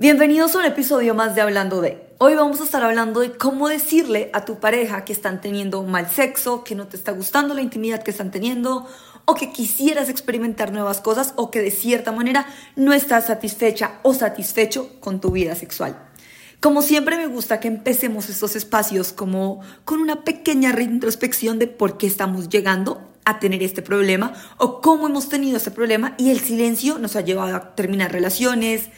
Bienvenidos a un episodio más de Hablando de. Hoy vamos a estar hablando de cómo decirle a tu pareja que están teniendo mal sexo, que no te está gustando la intimidad que están teniendo, o que quisieras experimentar nuevas cosas, o que de cierta manera no estás satisfecha o satisfecho con tu vida sexual. Como siempre me gusta que empecemos estos espacios como con una pequeña reintrospección de por qué estamos llegando a tener este problema o cómo hemos tenido este problema y el silencio nos ha llevado a terminar relaciones,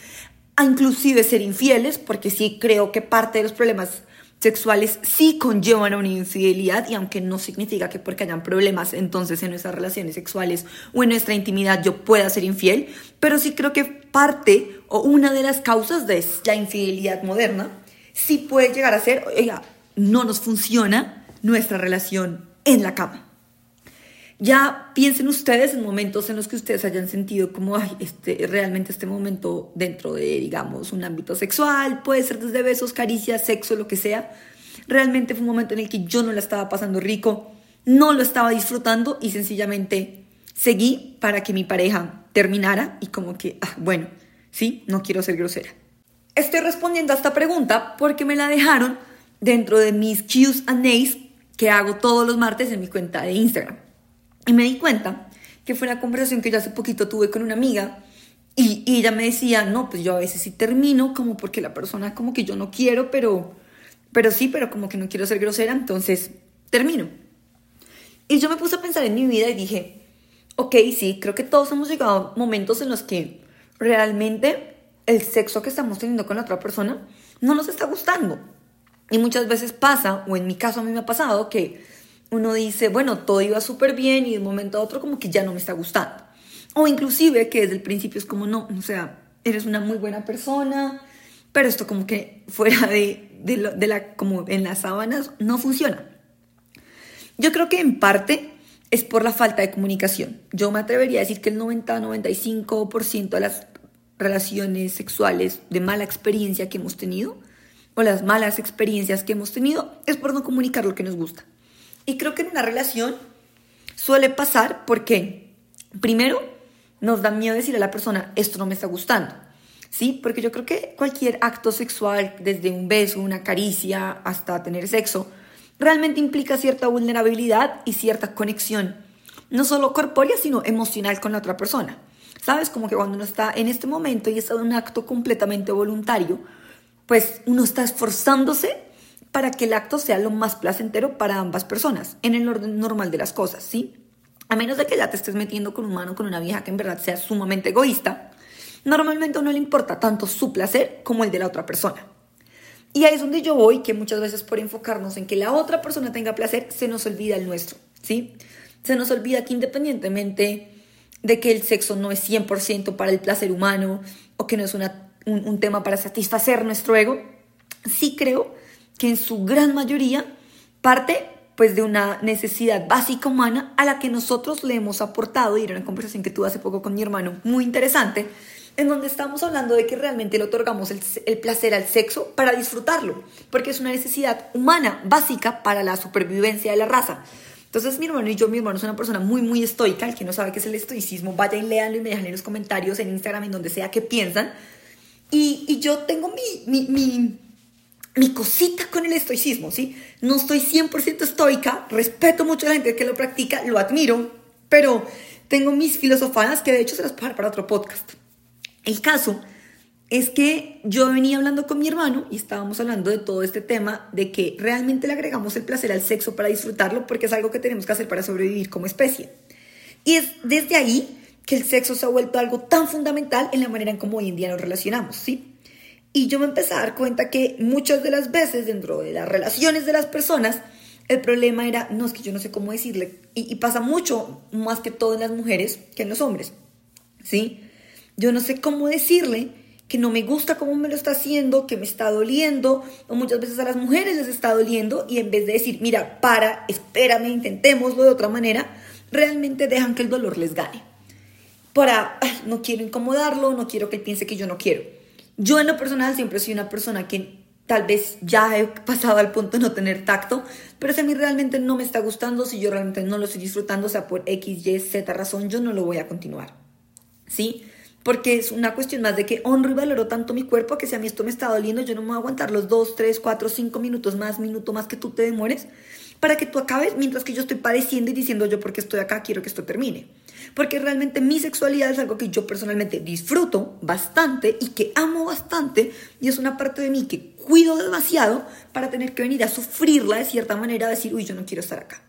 a inclusive ser infieles, porque sí creo que parte de los problemas sexuales sí conllevan a una infidelidad y aunque no significa que porque hayan problemas entonces en nuestras relaciones sexuales o en nuestra intimidad yo pueda ser infiel, pero sí creo que parte o una de las causas de la infidelidad moderna sí puede llegar a ser, oiga, no nos funciona nuestra relación en la cama. Ya piensen ustedes en momentos en los que ustedes hayan sentido como, ay, este, realmente este momento dentro de, digamos, un ámbito sexual, puede ser desde besos, caricias, sexo, lo que sea. Realmente fue un momento en el que yo no la estaba pasando rico, no lo estaba disfrutando y sencillamente seguí para que mi pareja terminara y como que, ah, bueno, sí, no quiero ser grosera. Estoy respondiendo a esta pregunta porque me la dejaron dentro de mis Q's and A's que hago todos los martes en mi cuenta de Instagram. Y me di cuenta que fue una conversación que yo hace poquito tuve con una amiga y, ella me decía, no, pues yo a veces sí termino como porque la persona como que yo no quiero, pero, pero sí, pero como que no quiero ser grosera, entonces termino. Y yo me puse a pensar en mi vida y dije, ok, sí, creo que todos hemos llegado a momentos en los que realmente el sexo que estamos teniendo con la otra persona no nos está gustando. Y muchas veces pasa, o en mi caso a mí me ha pasado, que uno dice, bueno, todo iba súper bien y de un momento a otro como que ya no me está gustando. O inclusive que desde el principio es como, no, o sea, eres una muy buena persona, pero esto como que fuera de, de, la, como en las sábanas, no funciona. Yo creo que en parte es por la falta de comunicación. Yo me atrevería a decir que el 90-95% de las relaciones sexuales de mala experiencia que hemos tenido, o las malas experiencias que hemos tenido, es por no comunicar lo que nos gusta. Y creo que en una relación suele pasar porque, primero, nos da miedo decirle a la persona, esto no me está gustando. ¿Sí? Porque yo creo que cualquier acto sexual, desde un beso, una caricia, hasta tener sexo, realmente implica cierta vulnerabilidad y cierta conexión, no solo corpórea, sino emocional con la otra persona. ¿Sabes? Como que cuando uno está en este momento y está en un acto completamente voluntario, pues uno está esforzándose para que el acto sea lo más placentero para ambas personas, en el orden normal de las cosas, ¿sí? A menos de que ya te estés metiendo con un humano, con una vieja que en verdad sea sumamente egoísta, normalmente a uno le importa tanto su placer como el de la otra persona. Y ahí es donde yo voy, que muchas veces por enfocarnos en que la otra persona tenga placer, se nos olvida el nuestro, ¿sí? Se nos olvida que independientemente de que el sexo no es 100% para el placer humano o que no es un, un tema para satisfacer nuestro ego, sí creo que en su gran mayoría parte pues de una necesidad básica humana a la que nosotros le hemos aportado, y era una conversación que tuve hace poco con mi hermano, muy interesante, en donde estamos hablando de que realmente le otorgamos el, el, placer al sexo para disfrutarlo, porque es una necesidad humana básica para la supervivencia de la raza. Entonces mi hermano y yo, mi hermano es una persona muy, muy estoica, el que no sabe qué es el estoicismo, vaya y léanlo y me dejan en los comentarios, en Instagram, en donde sea que piensan. Y, y yo tengo mi, mi, mi mi cosita con el estoicismo, ¿sí? No estoy 100% estoica, respeto mucho a la gente que lo practica, lo admiro, pero tengo mis filosofadas que de hecho se las puedo para otro podcast. El caso es que yo venía hablando con mi hermano y estábamos hablando de todo este tema de que realmente le agregamos el placer al sexo para disfrutarlo porque es algo que tenemos que hacer para sobrevivir como especie. Y es desde ahí que el sexo se ha vuelto algo tan fundamental en la manera en cómo hoy en día nos relacionamos, ¿sí? Y yo me empecé a dar cuenta que muchas de las veces dentro de las relaciones de las personas, el problema era, no es que yo no sé cómo decirle, y, pasa mucho más que todo en las mujeres que en los hombres, ¿sí? Yo no sé cómo decirle que no me gusta cómo me lo está haciendo, que me está doliendo, o muchas veces a las mujeres les está doliendo, y en vez de decir, mira, para, espérame, intentémoslo de otra manera, realmente dejan que el dolor les gane. Para, no quiero incomodarlo, no quiero que él piense que yo no quiero. Yo en lo personal siempre soy una persona que tal vez ya he pasado al punto de no tener tacto, pero si a mí realmente no me está gustando, si yo realmente no lo estoy disfrutando, o sea, por X, Y, Z razón, yo no lo voy a continuar. ¿Sí? Porque es una cuestión más de que honro y valoro tanto mi cuerpo que si a mí esto me está doliendo, yo no me voy a aguantar los dos, tres, cuatro, cinco minutos más, minuto más que tú te demores para que tú acabes mientras que yo estoy padeciendo y diciendo yo porque estoy acá quiero que esto termine. Porque realmente mi sexualidad es algo que yo personalmente disfruto bastante y que amo bastante y es una parte de mí que cuido demasiado para tener que venir a sufrirla de cierta manera, a decir, uy, yo no quiero estar acá.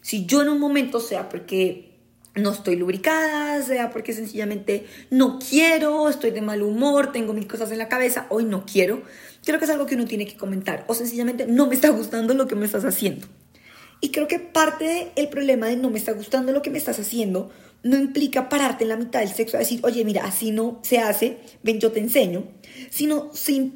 Si yo en un momento, sea porque no estoy lubricada, sea porque sencillamente no quiero, estoy de mal humor, tengo mil cosas en la cabeza, hoy no quiero, creo que es algo que uno tiene que comentar o sencillamente no me está gustando lo que me estás haciendo. Y creo que parte del problema de no me está gustando lo que me estás haciendo no implica pararte en la mitad del sexo a decir, oye, mira, así no se hace, ven, yo te enseño, sino se,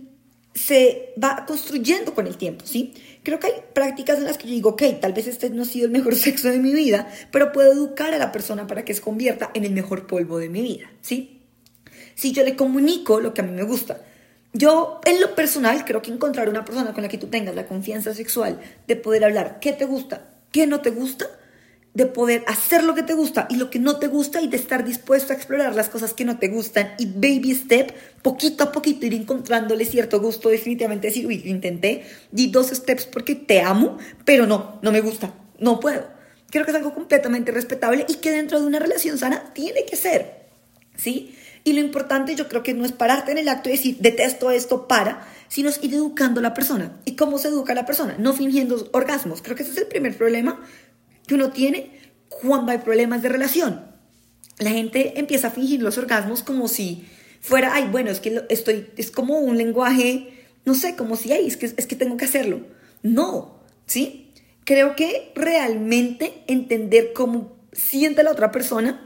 se va construyendo con el tiempo, ¿sí? Creo que hay prácticas en las que yo digo, ok, tal vez este no ha sido el mejor sexo de mi vida, pero puedo educar a la persona para que se convierta en el mejor polvo de mi vida, ¿sí? Si yo le comunico lo que a mí me gusta, yo, en lo personal, creo que encontrar una persona con la que tú tengas la confianza sexual de poder hablar qué te gusta, qué no te gusta, de poder hacer lo que te gusta y lo que no te gusta y de estar dispuesto a explorar las cosas que no te gustan y baby step, poquito a poquito ir encontrándole cierto gusto, definitivamente decir, uy, intenté, di dos steps porque te amo, pero no, no me gusta, no puedo. Creo que es algo completamente respetable y que dentro de una relación sana tiene que ser, ¿sí? Y lo importante yo creo que no es pararte en el acto y decir, detesto esto, para, sino ir educando a la persona. ¿Y cómo se educa a la persona? No fingiendo orgasmos. Creo que ese es el primer problema que uno tiene cuando hay problemas de relación. La gente empieza a fingir los orgasmos como si fuera, ay, bueno, es que estoy, es como un lenguaje, no sé, como si, ay, es que, es que tengo que hacerlo. No, ¿sí? Creo que realmente entender cómo siente la otra persona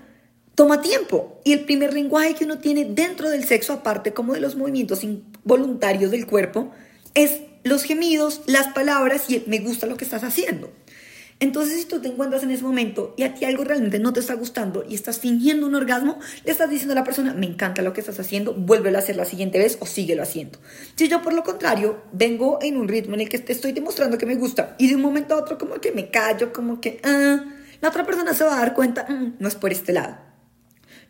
toma tiempo. Y el primer lenguaje que uno tiene dentro del sexo, aparte como de los movimientos involuntarios del cuerpo, es los gemidos, las palabras y el me gusta lo que estás haciendo. Entonces, si tú te encuentras en ese momento y a ti algo realmente no te está gustando y estás fingiendo un orgasmo, le estás diciendo a la persona, me encanta lo que estás haciendo, vuélvelo a hacer la siguiente vez o síguelo haciendo. Si yo, por lo contrario, vengo en un ritmo en el que te estoy demostrando que me gusta y de un momento a otro como que me callo, como que, ah, la otra persona se va a dar cuenta, mm, no es por este lado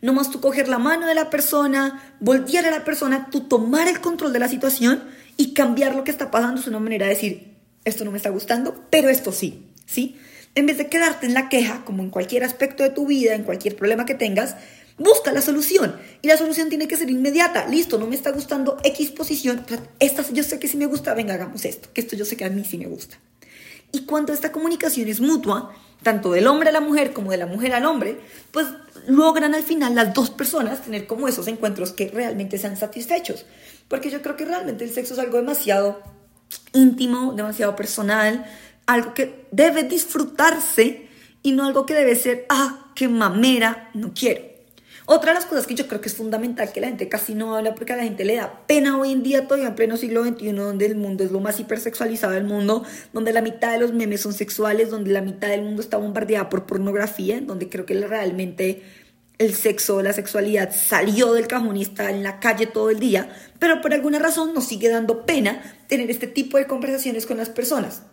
no más tú coger la mano de la persona, voltear a la persona, tú tomar el control de la situación y cambiar lo que está pasando es una manera de decir, esto no me está gustando, pero esto sí, ¿sí? En vez de quedarte en la queja, como en cualquier aspecto de tu vida, en cualquier problema que tengas, busca la solución. Y la solución tiene que ser inmediata. Listo, no me está gustando X posición. Esta yo sé que sí me gusta, venga, hagamos esto. Que esto yo sé que a mí sí me gusta. Y cuando esta comunicación es mutua, tanto del hombre a la mujer como de la mujer al hombre, pues logran al final las dos personas tener como esos encuentros que realmente sean satisfechos. Porque yo creo que realmente el sexo es algo demasiado íntimo, demasiado personal, algo que debe disfrutarse y no algo que debe ser, ah, qué mamera, no quiero. Otra de las cosas que yo creo que es fundamental que la gente casi no habla porque a la gente le da pena hoy en día, todavía en pleno siglo XXI, donde el mundo es lo más hipersexualizado del mundo, donde la mitad de los memes son sexuales, donde la mitad del mundo está bombardeada por pornografía, donde creo que realmente el sexo, la sexualidad salió del cajón y está en la calle todo el día, pero por alguna razón nos sigue dando pena tener este tipo de conversaciones con las personas.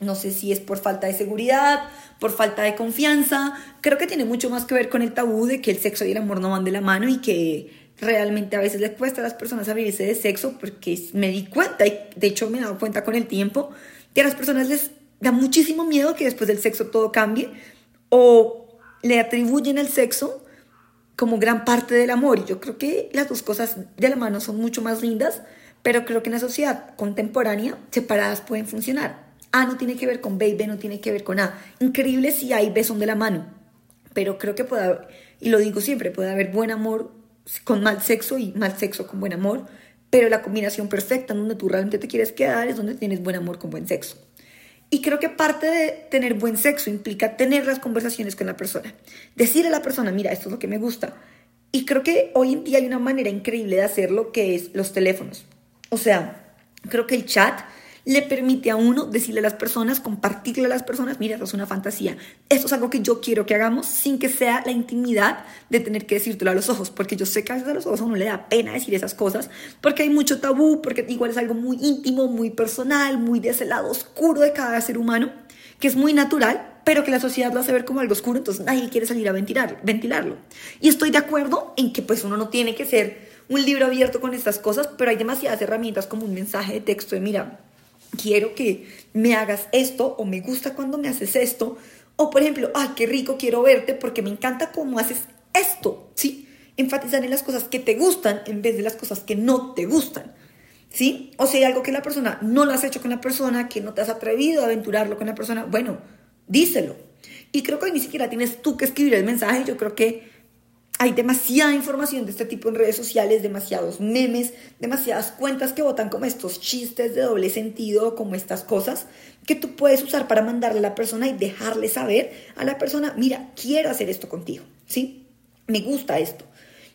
No sé si es por falta de seguridad, por falta de confianza. Creo que tiene mucho más que ver con el tabú de que el sexo y el amor no van de la mano y que realmente a veces les cuesta a las personas abrirse de sexo porque me di cuenta y de hecho me he dado cuenta con el tiempo que a las personas les da muchísimo miedo que después del sexo todo cambie o le atribuyen el sexo como gran parte del amor. Y yo creo que las dos cosas de la mano son mucho más lindas, pero creo que en la sociedad contemporánea separadas pueden funcionar. A no tiene que ver con B y B no tiene que ver con A. Increíble si A y de la mano, pero creo que puede haber, y lo digo siempre, puede haber buen amor con mal sexo y mal sexo con buen amor, pero la combinación perfecta en donde tú realmente te quieres quedar es donde tienes buen amor con buen sexo. Y creo que parte de tener buen sexo implica tener las conversaciones con la persona. Decir a la persona, mira, esto es lo que me gusta. Y creo que hoy en día hay una manera increíble de hacerlo que es los teléfonos. O sea, creo que el chat le permite a uno decirle a las personas, compartirle a las personas, mira, esto es una fantasía, esto es algo que yo quiero que hagamos sin que sea la intimidad de tener que decírtelo a los ojos, porque yo sé que a veces a los ojos a uno le da pena decir esas cosas, porque hay mucho tabú, porque igual es algo muy íntimo, muy personal, muy de ese lado oscuro de cada ser humano, que es muy natural, pero que la sociedad lo hace ver como algo oscuro, entonces nadie quiere salir a ventilar, ventilarlo. Y estoy de acuerdo en que pues uno no tiene que ser un libro abierto con estas cosas, pero hay demasiadas herramientas como un mensaje de texto de, mira, quiero que me hagas esto o me gusta cuando me haces esto, o por ejemplo, ay, qué rico, quiero verte porque me encanta cómo haces esto, ¿sí? Enfatizar en las cosas que te gustan en vez de las cosas que no te gustan. ¿Sí? O si hay algo que la persona no lo has hecho con la persona, que no te has atrevido a aventurarlo con la persona, bueno, díselo. Y creo que hoy ni siquiera tienes tú que escribir el mensaje, yo creo que hay demasiada información de este tipo en redes sociales, demasiados memes, demasiadas cuentas que votan como estos chistes de doble sentido, como estas cosas que tú puedes usar para mandarle a la persona y dejarle saber a la persona, mira, quiero hacer esto contigo, ¿sí? Me gusta esto.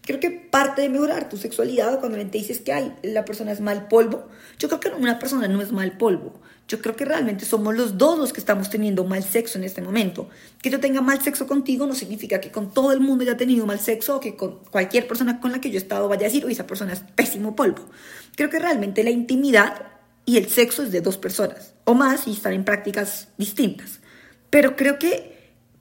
Creo que parte de mejorar tu sexualidad cuando te dices que la persona es mal polvo, yo creo que una persona no es mal polvo. Yo creo que realmente somos los dos los que estamos teniendo mal sexo en este momento. Que yo tenga mal sexo contigo no significa que con todo el mundo haya tenido mal sexo o que con cualquier persona con la que yo he estado vaya a decir, oye, esa persona es pésimo polvo. Creo que realmente la intimidad y el sexo es de dos personas o más y están en prácticas distintas. Pero creo que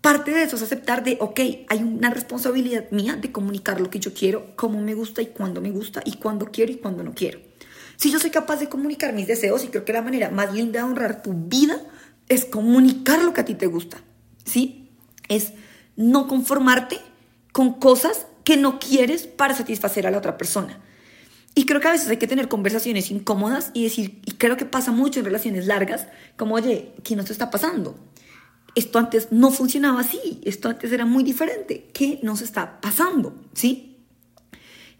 Parte de eso es aceptar de, ok, hay una responsabilidad mía de comunicar lo que yo quiero, cómo me gusta y cuándo me gusta y cuándo quiero y cuándo no quiero. Si yo soy capaz de comunicar mis deseos y creo que la manera más linda de honrar tu vida es comunicar lo que a ti te gusta, ¿sí? Es no conformarte con cosas que no quieres para satisfacer a la otra persona. Y creo que a veces hay que tener conversaciones incómodas y decir, y creo que pasa mucho en relaciones largas, como, oye, ¿qué nos está pasando? Esto antes no funcionaba así, esto antes era muy diferente. ¿Qué nos está pasando? ¿Sí?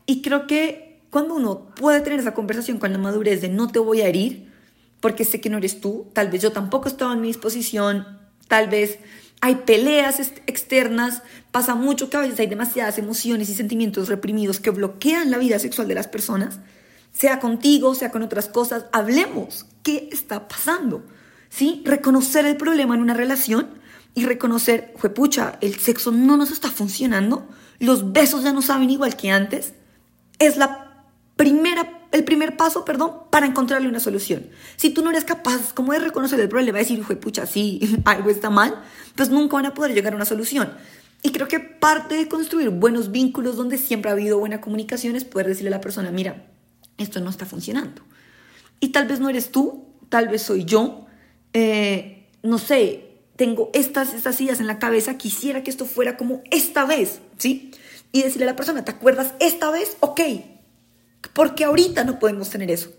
Y creo que cuando uno puede tener esa conversación con la madurez de no te voy a herir, porque sé que no eres tú, tal vez yo tampoco estaba en mi disposición, tal vez hay peleas externas, pasa mucho que a veces hay demasiadas emociones y sentimientos reprimidos que bloquean la vida sexual de las personas, sea contigo, sea con otras cosas, hablemos, ¿qué está pasando? ¿Sí? Reconocer el problema en una relación y reconocer, pucha, el sexo no nos está funcionando, los besos ya no saben igual que antes, es la primera, el primer paso, perdón, para encontrarle una solución. Si tú no eres capaz como de reconocer el problema, decir, pucha, sí, algo está mal, pues nunca van a poder llegar a una solución. Y creo que parte de construir buenos vínculos donde siempre ha habido buena comunicación es poder decirle a la persona, mira, esto no está funcionando. Y tal vez no eres tú, tal vez soy yo, eh, no sé, tengo estas, estas ideas en la cabeza, quisiera que esto fuera como esta vez, ¿sí? Y decirle a la persona, ¿te acuerdas esta vez? Ok, porque ahorita no podemos tener eso.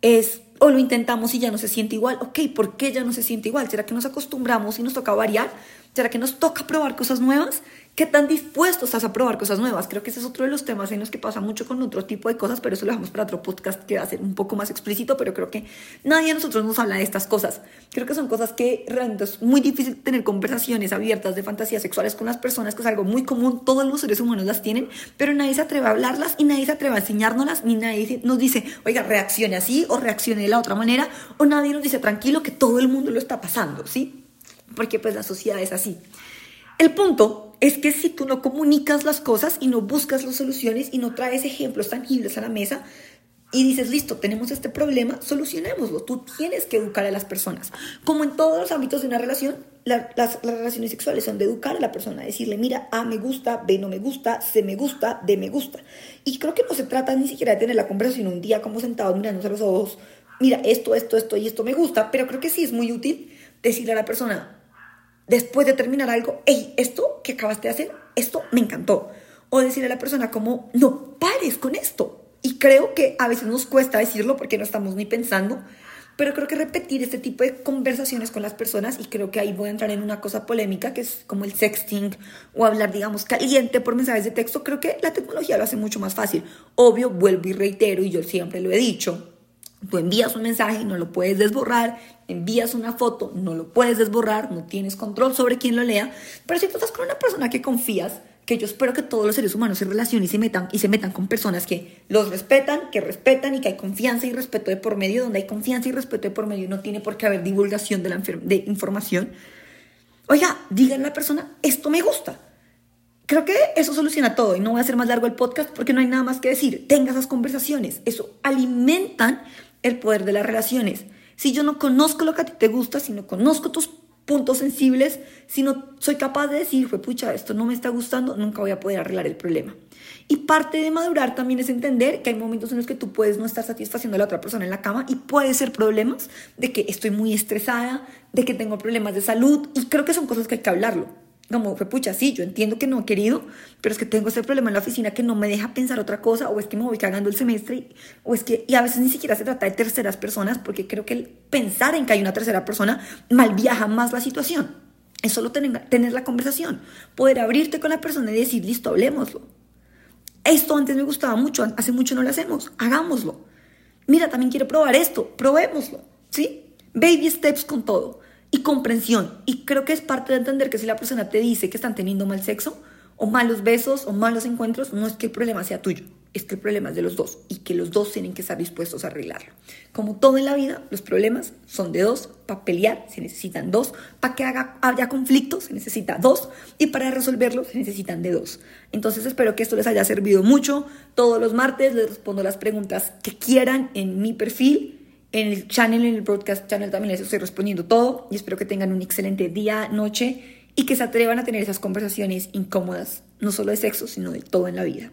Es, o lo intentamos y ya no se siente igual, ok, ¿por qué ya no se siente igual? ¿Será que nos acostumbramos y nos toca variar? ¿Será que nos toca probar cosas nuevas? ¿Qué tan dispuesto estás a probar cosas nuevas? Creo que ese es otro de los temas en los que pasa mucho con otro tipo de cosas, pero eso lo dejamos para otro podcast que va a ser un poco más explícito, pero creo que nadie de nosotros nos habla de estas cosas. Creo que son cosas que realmente es muy difícil tener conversaciones abiertas de fantasías sexuales con las personas, que es algo muy común, todos los seres humanos las tienen, pero nadie se atreve a hablarlas y nadie se atreve a enseñárnoslas, ni nadie nos dice, oiga, reaccione así o reaccione de la otra manera, o nadie nos dice, tranquilo, que todo el mundo lo está pasando, ¿sí? Porque pues la sociedad es así. El punto es que si tú no comunicas las cosas y no buscas las soluciones y no traes ejemplos tangibles a la mesa y dices, listo, tenemos este problema, solucionémoslo. Tú tienes que educar a las personas. Como en todos los ámbitos de una relación, las, relaciones sexuales son de educar a la persona, decirle, mira, A me gusta, B no me gusta, C me gusta, D me gusta. Y creo que no se trata ni siquiera de tener la conversación un día como sentados mirándonos a los ojos, mira, esto, esto, esto y esto me gusta, pero creo que sí es muy útil decirle a la persona, después de terminar algo, hey, esto que acabaste de hacer, esto me encantó. O decirle a la persona como, no pares con esto. Y creo que a veces nos cuesta decirlo porque no estamos ni pensando, pero creo que repetir este tipo de conversaciones con las personas, y creo que ahí voy a entrar en una cosa polémica, que es como el sexting o hablar, digamos, caliente por mensajes de texto, creo que la tecnología lo hace mucho más fácil. Obvio, vuelvo y reitero, y yo siempre lo he dicho, Tú envías un mensaje y no lo puedes desborrar, envías una foto, no lo puedes desborrar, no tienes control sobre quién lo lea, pero si tú estás con una persona que confías, que yo espero que todos los seres humanos se relacionen y se metan y se metan con personas que los respetan, que respetan y que hay confianza y respeto de por medio, donde hay confianza y respeto de por medio no tiene por qué haber divulgación de, la de información. Oiga, díganle a la persona, esto me gusta. Creo que eso soluciona todo y no voy a hacer más largo el podcast porque no hay nada más que decir. Tenga esas conversaciones, eso alimentan el poder de las relaciones. Si yo no conozco lo que a ti te gusta, si no conozco tus puntos sensibles, si no soy capaz de decir, fue pucha, esto no me está gustando, nunca voy a poder arreglar el problema. Y parte de madurar también es entender que hay momentos en los que tú puedes no estar satisfaciendo a la otra persona en la cama y puede ser problemas de que estoy muy estresada, de que tengo problemas de salud y creo que son cosas que hay que hablarlo. Como pucha, sí, yo entiendo que no he querido, pero es que tengo ese problema en la oficina que no me deja pensar otra cosa, o es que me voy cagando el semestre, o es que, y a veces ni siquiera se trata de terceras personas, porque creo que el pensar en que hay una tercera persona mal viaja más la situación. Es solo tener, tener la conversación, poder abrirte con la persona y decir, listo, hablemoslo. Esto antes me gustaba mucho, hace mucho no lo hacemos, hagámoslo. Mira, también quiero probar esto, probémoslo, ¿sí? Baby steps con todo y comprensión. Y creo que es parte de entender que si la persona te dice que están teniendo mal sexo, o malos besos, o malos encuentros, no es que el problema sea tuyo, es que el problema es de los dos y que los dos tienen que estar dispuestos a arreglarlo. Como todo en la vida, los problemas son de dos, para pelear se necesitan dos, para que haya conflicto se necesita dos y para resolverlo se necesitan de dos. Entonces espero que esto les haya servido mucho. Todos los martes les respondo las preguntas que quieran en mi perfil en el channel, en el broadcast channel también les estoy respondiendo todo y espero que tengan un excelente día, noche y que se atrevan a tener esas conversaciones incómodas, no solo de sexo, sino de todo en la vida.